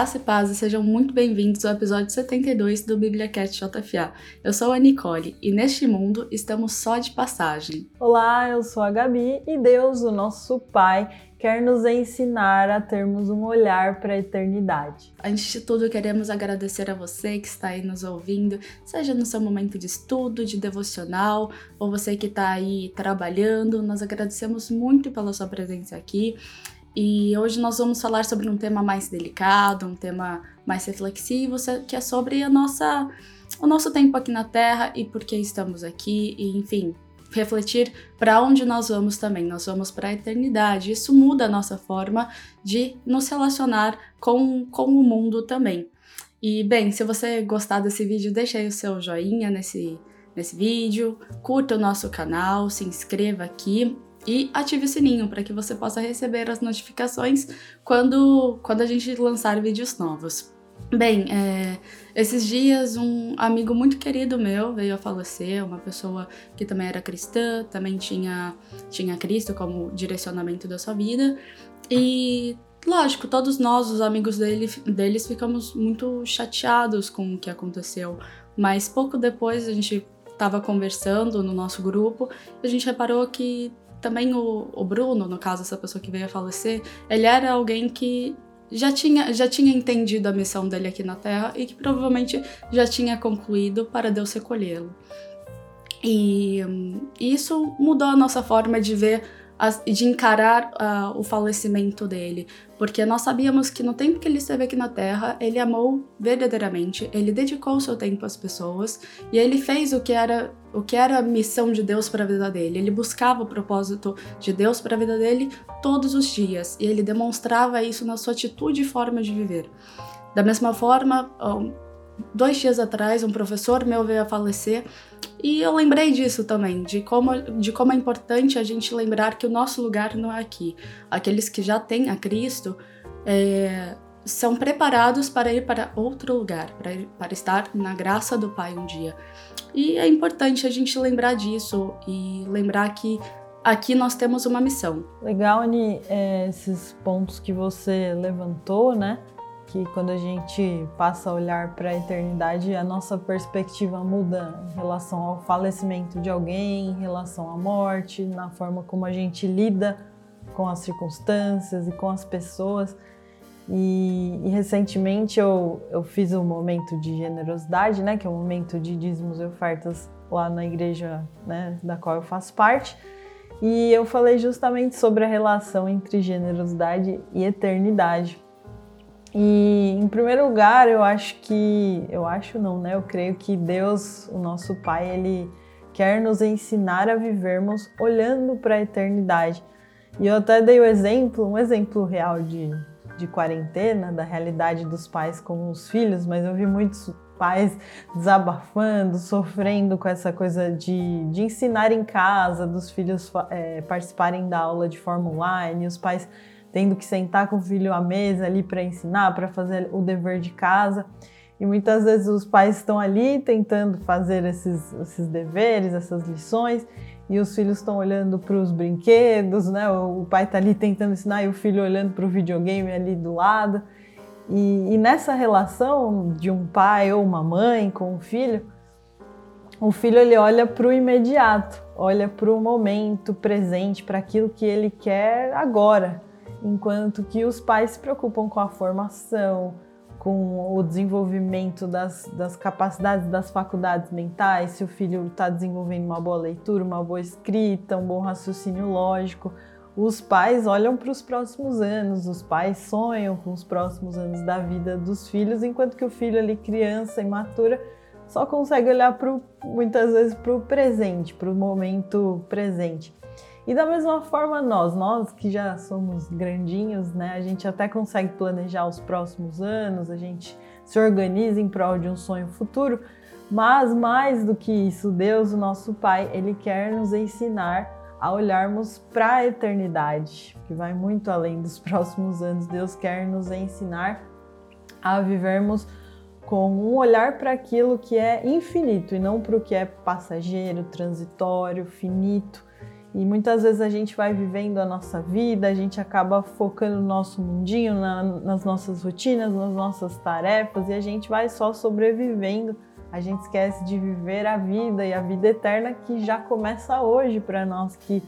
Graça e paz e sejam muito bem-vindos ao episódio 72 do BíbliaCast JFA. Eu sou a Nicole e neste mundo estamos só de passagem. Olá, eu sou a Gabi e Deus, o nosso Pai, quer nos ensinar a termos um olhar para a eternidade. Antes de tudo, queremos agradecer a você que está aí nos ouvindo, seja no seu momento de estudo, de devocional, ou você que está aí trabalhando. Nós agradecemos muito pela sua presença aqui. E hoje nós vamos falar sobre um tema mais delicado, um tema mais reflexivo, que é sobre a nossa, o nosso tempo aqui na Terra e por que estamos aqui, e enfim, refletir para onde nós vamos também. Nós vamos para a eternidade. Isso muda a nossa forma de nos relacionar com, com o mundo também. E bem, se você gostar desse vídeo, deixa aí o seu joinha nesse, nesse vídeo, curta o nosso canal, se inscreva aqui e ative o sininho para que você possa receber as notificações quando, quando a gente lançar vídeos novos. Bem, é, esses dias um amigo muito querido meu veio a falecer, uma pessoa que também era cristã, também tinha, tinha Cristo como direcionamento da sua vida. E, lógico, todos nós, os amigos dele, deles, ficamos muito chateados com o que aconteceu. Mas pouco depois a gente estava conversando no nosso grupo e a gente reparou que também o, o Bruno, no caso, essa pessoa que veio a falecer, ele era alguém que já tinha, já tinha entendido a missão dele aqui na Terra e que provavelmente já tinha concluído para Deus recolhê-lo. E isso mudou a nossa forma de ver de encarar uh, o falecimento dele, porque nós sabíamos que no tempo que ele esteve aqui na Terra, ele amou verdadeiramente, ele dedicou seu tempo às pessoas e ele fez o que era o que era a missão de Deus para a vida dele. Ele buscava o propósito de Deus para a vida dele todos os dias e ele demonstrava isso na sua atitude e forma de viver. Da mesma forma, dois dias atrás, um professor meu veio a falecer e eu lembrei disso também, de como, de como é importante a gente lembrar que o nosso lugar não é aqui. Aqueles que já têm a Cristo é, são preparados para ir para outro lugar, para, ir, para estar na graça do Pai um dia. E é importante a gente lembrar disso e lembrar que aqui nós temos uma missão. Legal, Ani, é, esses pontos que você levantou, né? que quando a gente passa a olhar para a eternidade, a nossa perspectiva muda em relação ao falecimento de alguém, em relação à morte, na forma como a gente lida com as circunstâncias e com as pessoas. E, e recentemente eu, eu fiz um momento de generosidade, né, que é um momento de dízimos e ofertas lá na igreja né, da qual eu faço parte. E eu falei justamente sobre a relação entre generosidade e eternidade e em primeiro lugar, eu acho que, eu acho não, né? Eu creio que Deus, o nosso Pai, ele quer nos ensinar a vivermos olhando para a eternidade. E eu até dei o exemplo, um exemplo real de, de quarentena, da realidade dos pais com os filhos, mas eu vi muitos pais desabafando, sofrendo com essa coisa de, de ensinar em casa, dos filhos é, participarem da aula de forma online, os pais tendo que sentar com o filho à mesa ali para ensinar, para fazer o dever de casa. E muitas vezes os pais estão ali tentando fazer esses, esses deveres, essas lições, e os filhos estão olhando para os brinquedos, né? O pai está ali tentando ensinar e o filho olhando para o videogame ali do lado. E, e, nessa relação de um pai ou uma mãe com o filho, o filho ele olha para o imediato, olha para o momento presente, para aquilo que ele quer agora enquanto que os pais se preocupam com a formação, com o desenvolvimento das, das capacidades das faculdades mentais, se o filho está desenvolvendo uma boa leitura, uma boa escrita, um bom raciocínio lógico. Os pais olham para os próximos anos, os pais sonham com os próximos anos da vida dos filhos, enquanto que o filho ali, criança, imatura, só consegue olhar pro, muitas vezes para o presente, para o momento presente. E da mesma forma nós, nós que já somos grandinhos, né, a gente até consegue planejar os próximos anos, a gente se organiza em prol de um sonho futuro, mas mais do que isso, Deus, o nosso Pai, ele quer nos ensinar a olharmos para a eternidade, que vai muito além dos próximos anos. Deus quer nos ensinar a vivermos com um olhar para aquilo que é infinito e não para o que é passageiro, transitório, finito E muitas vezes a gente vai vivendo a nossa vida, a gente acaba focando no nosso mundinho, na, nas nossas rotinas, nas nossas tarefas e a gente vai só sobrevivendo. A gente esquece de viver a vida e a vida eterna que já começa hoje para nós que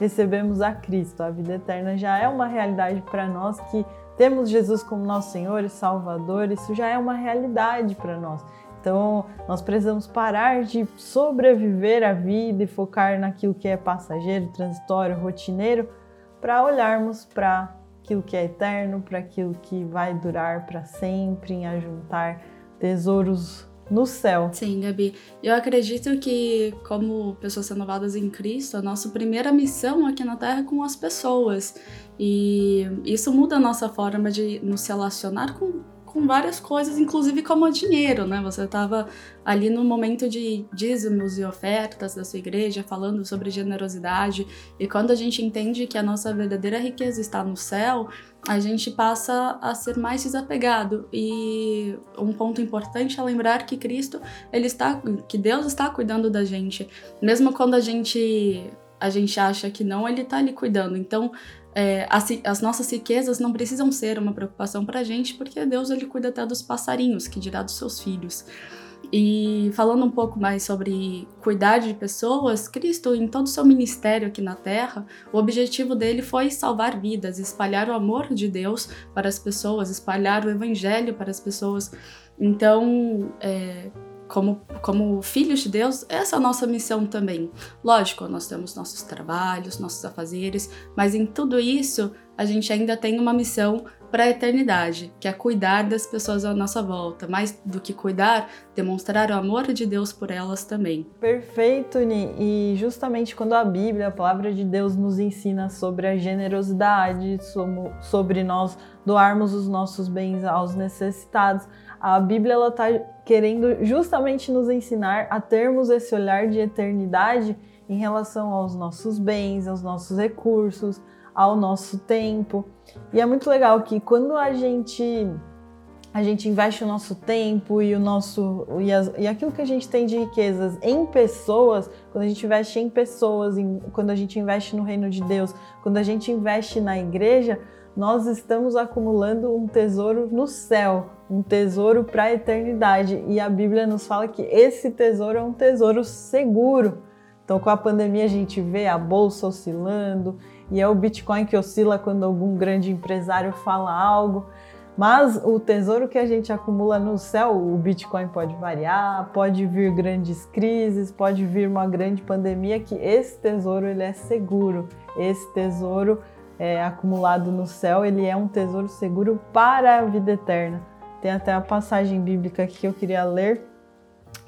recebemos a Cristo. A vida eterna já é uma realidade para nós que temos Jesus como nosso Senhor e Salvador, isso já é uma realidade para nós. Então, nós precisamos parar de sobreviver a vida e focar naquilo que é passageiro, transitório, rotineiro, para olharmos para aquilo que é eterno, para aquilo que vai durar para sempre, em ajuntar tesouros no céu. Sim, Gabi. Eu acredito que, como pessoas renovadas em Cristo, a nossa primeira missão aqui na Terra é com as pessoas. E isso muda a nossa forma de nos relacionar com com várias coisas, inclusive como dinheiro, né? Você estava ali no momento de dízimos e ofertas da sua igreja, falando sobre generosidade, e quando a gente entende que a nossa verdadeira riqueza está no céu, a gente passa a ser mais desapegado. E um ponto importante é lembrar que Cristo, ele está, que Deus está cuidando da gente, mesmo quando a gente a gente acha que não, ele está ali cuidando. Então, é, as, as, nossas riquezas não precisam ser uma preocupação para a gente, porque Deus ele cuida até dos passarinhos, que dirá dos seus filhos. E falando um pouco mais sobre cuidar de pessoas, Cristo, em todo o seu ministério aqui na Terra, o objetivo dele foi salvar vidas, espalhar o amor de Deus para as pessoas, espalhar o Evangelho para as pessoas. Então, é, como, como filhos de Deus, essa é a nossa missão também. Lógico, nós temos nossos trabalhos, nossos afazeres, mas em tudo isso a gente ainda tem uma missão para a eternidade, que é cuidar das pessoas à nossa volta. Mais do que cuidar, demonstrar o amor de Deus por elas também. Perfeito, Ni. E justamente quando a Bíblia, a palavra de Deus, nos ensina sobre a generosidade, sobre nós doarmos os nossos bens aos necessitados, a Bíblia ela está querendo justamente nos ensinar a termos esse olhar de eternidade em relação aos nossos bens, aos nossos recursos, ao nosso tempo. E é muito legal que quando a gente a gente investe o nosso tempo e o nosso e, as, e aquilo que a gente tem de riquezas em pessoas, quando a gente investe em pessoas, em, quando a gente investe no reino de Deus, quando a gente investe na igreja, nós estamos acumulando um tesouro no céu, um tesouro para a eternidade. E a Bíblia nos fala que esse tesouro é um tesouro seguro. Então, com a pandemia, a gente vê a bolsa oscilando e é o Bitcoin que oscila quando algum grande empresário fala algo. Mas o tesouro que a gente acumula no céu, o Bitcoin pode variar, pode vir grandes crises, pode vir uma grande pandemia, que esse tesouro ele é seguro. Esse tesouro é, acumulado no céu, ele é um tesouro seguro para a vida eterna. Tem até a passagem bíblica que eu queria ler,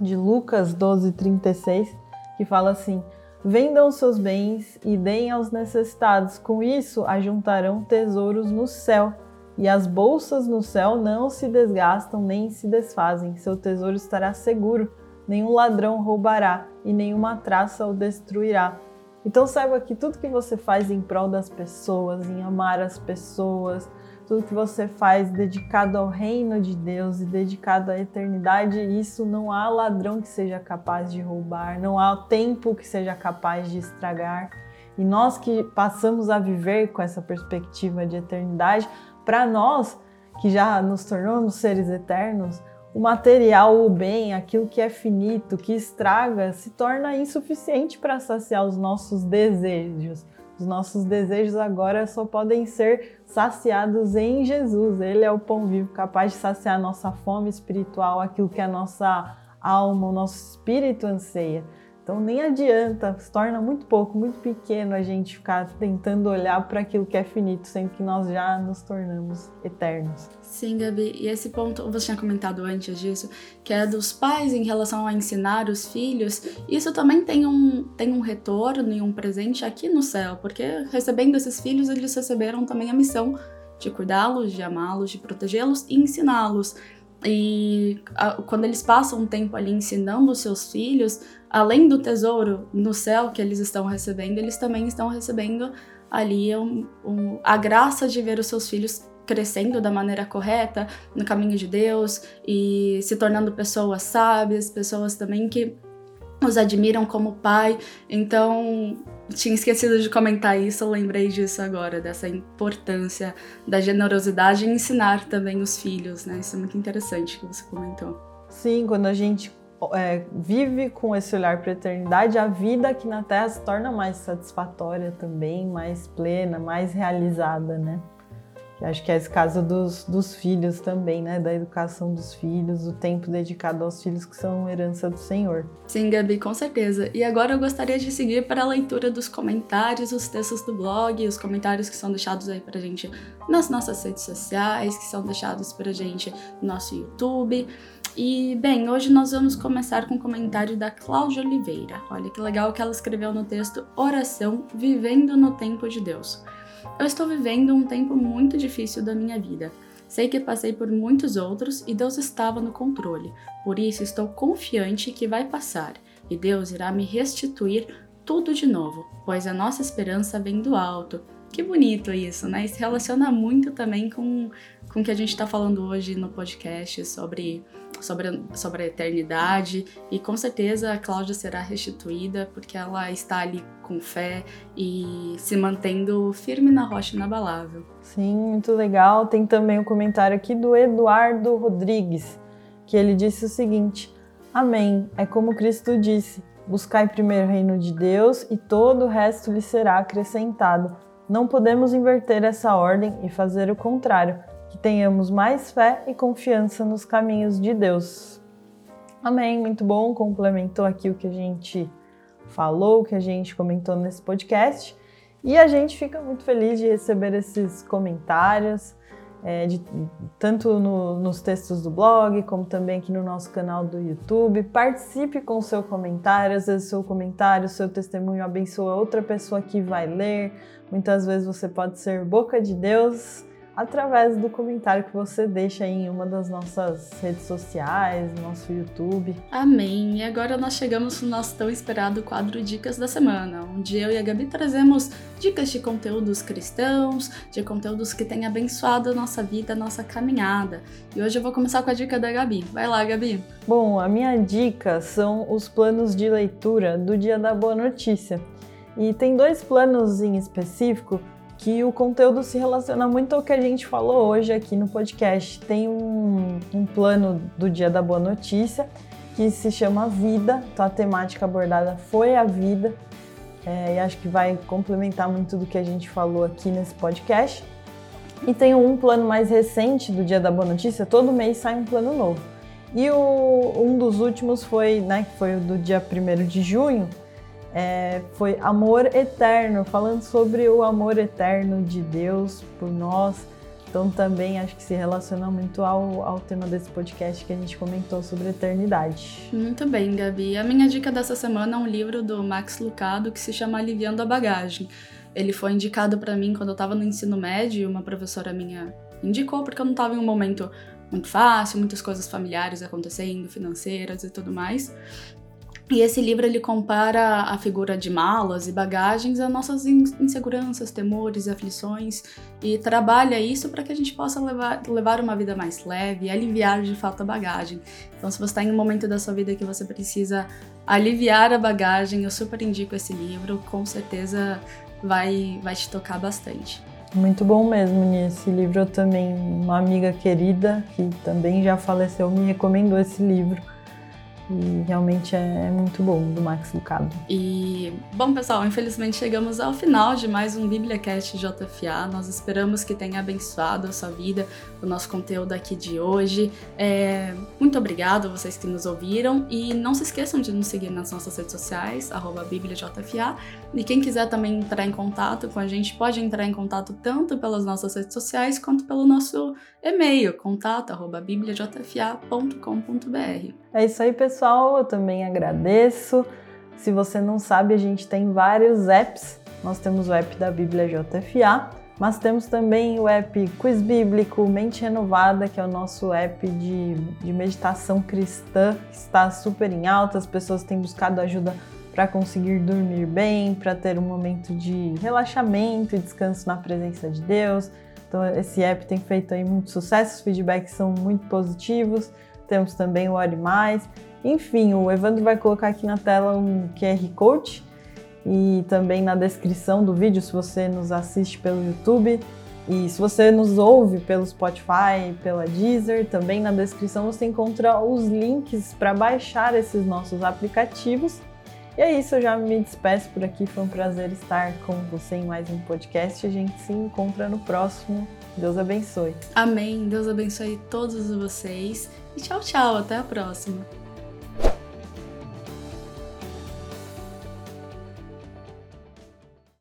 de Lucas 12, 36, que fala assim: Vendam seus bens e deem aos necessitados, com isso ajuntarão tesouros no céu. E as bolsas no céu não se desgastam nem se desfazem, seu tesouro estará seguro, nenhum ladrão roubará e nenhuma traça o destruirá. Então saiba que tudo que você faz em prol das pessoas, em amar as pessoas, tudo que você faz dedicado ao reino de Deus e dedicado à eternidade, isso não há ladrão que seja capaz de roubar, não há tempo que seja capaz de estragar. E nós que passamos a viver com essa perspectiva de eternidade, para nós que já nos tornamos seres eternos, o material, o bem, aquilo que é finito, que estraga, se torna insuficiente para saciar os nossos desejos. Os nossos desejos agora só podem ser saciados em Jesus. Ele é o pão vivo capaz de saciar nossa fome espiritual, aquilo que a nossa alma, o nosso espírito anseia. Então nem adianta, se torna muito pouco, muito pequeno a gente ficar tentando olhar para aquilo que é finito, sendo que nós já nos tornamos eternos. Sim, Gabi, e esse ponto você tinha comentado antes disso, que é dos pais em relação a ensinar os filhos, isso também tem um, tem um retorno e um presente aqui no céu, porque recebendo esses filhos, eles receberam também a missão de cuidá-los, de amá-los, de protegê-los e ensiná-los. E a, quando eles passam um tempo ali ensinando os seus filhos, além do tesouro no céu que eles estão recebendo, eles também estão recebendo ali um, um, a graça de ver os seus filhos crescendo da maneira correta, no caminho de Deus e se tornando pessoas sábias, pessoas também que os admiram como pai. Então, tinha esquecido de comentar isso, eu lembrei disso agora, dessa importância da generosidade e ensinar também os filhos, né? Isso é muito interessante que você comentou. Sim, quando a gente é, vive com esse olhar para a eternidade, a vida aqui na Terra se torna mais satisfatória também, mais plena, mais realizada, né? Acho que é esse caso dos, dos filhos também, né? Da educação dos filhos, o tempo dedicado aos filhos que são herança do Senhor. Sim, Gabi, com certeza. E agora eu gostaria de seguir para a leitura dos comentários, os textos do blog, os comentários que são deixados aí pra gente nas nossas redes sociais, que são deixados pra gente no nosso YouTube. E, bem, hoje nós vamos começar com o um comentário da Cláudia Oliveira. Olha que legal que ela escreveu no texto Oração Vivendo no Tempo de Deus. Eu estou vivendo um tempo muito difícil da minha vida. Sei que passei por muitos outros e Deus estava no controle. Por isso estou confiante que vai passar e Deus irá me restituir tudo de novo, pois a nossa esperança vem do alto. Que bonito isso, né? Isso relaciona muito também com, com o que a gente está falando hoje no podcast sobre sobre, sobre a eternidade e com certeza a Cláudia será restituída porque ela está ali com fé e se mantendo firme na rocha inabalável. Sim, muito legal. Tem também o um comentário aqui do Eduardo Rodrigues, que ele disse o seguinte: Amém. É como Cristo disse: Buscai primeiro o reino de Deus e todo o resto lhe será acrescentado. Não podemos inverter essa ordem e fazer o contrário tenhamos mais fé e confiança nos caminhos de Deus. Amém, muito bom, complementou aqui o que a gente falou, o que a gente comentou nesse podcast. E a gente fica muito feliz de receber esses comentários, é, de, tanto no, nos textos do blog, como também aqui no nosso canal do YouTube. Participe com seu comentário, às vezes seu comentário, seu testemunho abençoa outra pessoa que vai ler. Muitas vezes você pode ser boca de Deus através do comentário que você deixa em uma das nossas redes sociais, no nosso YouTube. Amém! E agora nós chegamos no nosso tão esperado quadro Dicas da Semana, onde eu e a Gabi trazemos dicas de conteúdos cristãos, de conteúdos que têm abençoado a nossa vida, a nossa caminhada. E hoje eu vou começar com a dica da Gabi. Vai lá, Gabi! Bom, a minha dica são os planos de leitura do Dia da Boa Notícia. E tem dois planos em específico que o conteúdo se relaciona muito ao que a gente falou hoje aqui no podcast. Tem um, um plano do Dia da Boa Notícia que se chama Vida, então a temática abordada foi a vida, é, e acho que vai complementar muito do que a gente falou aqui nesse podcast. E tem um plano mais recente do Dia da Boa Notícia, todo mês sai um plano novo. E o, um dos últimos foi, né, foi o do dia 1 de junho, é, foi Amor Eterno, falando sobre o amor eterno de Deus por nós. Então também acho que se relaciona muito ao, ao tema desse podcast que a gente comentou sobre eternidade. Muito bem, Gabi. A minha dica dessa semana é um livro do Max Lucado que se chama Aliviando a Bagagem. Ele foi indicado para mim quando eu estava no ensino médio, uma professora minha indicou porque eu não estava em um momento muito fácil, muitas coisas familiares acontecendo, financeiras e tudo mais. E esse livro ele compara a figura de malas e bagagens a nossas inseguranças, temores, aflições e trabalha isso para que a gente possa levar, levar uma vida mais leve e aliviar de fato a bagagem. Então, se você está em um momento da sua vida que você precisa aliviar a bagagem, eu super indico esse livro, com certeza vai, vai te tocar bastante. Muito bom mesmo, Esse livro eu também, uma amiga querida que também já faleceu, me recomendou esse livro e realmente é, muito bom, do Max Lucado. E, bom, pessoal, infelizmente chegamos ao final de mais um BíbliaCast JFA. Nós esperamos que tenha abençoado a sua vida, o nosso conteúdo aqui de hoje. É, muito obrigado a vocês que nos ouviram. E não se esqueçam de nos seguir nas nossas redes sociais, BíbliaJFA. E quem quiser também entrar em contato com a gente, pode entrar em contato tanto pelas nossas redes sociais quanto pelo nosso e-mail, contato.bibliajfa.com.br. É isso aí, pessoal. Eu também agradeço. Se você não sabe, a gente tem vários apps. Nós temos o app da Bíblia JFA, mas temos também o app Quiz Bíblico, Mente Renovada, que é o nosso app de, de meditação cristã, que está super em alta. As pessoas têm buscado ajuda para conseguir dormir bem, para ter um momento de relaxamento e descanso na presença de Deus. Então, esse app tem feito aí muito sucesso, os feedbacks são muito positivos temos também o Ore Mais. Enfim, o Evandro vai colocar aqui na tela um QR Code e também na descrição do vídeo se você nos assiste pelo YouTube. E se você nos ouve pelo Spotify, pela Deezer, também na descrição você encontra os links para baixar esses nossos aplicativos. E é isso, eu já me despeço por aqui. Foi um prazer estar com você em mais um podcast. A gente se encontra no próximo. Deus abençoe. Amém. Deus abençoe todos vocês. E tchau, tchau. Até a próxima.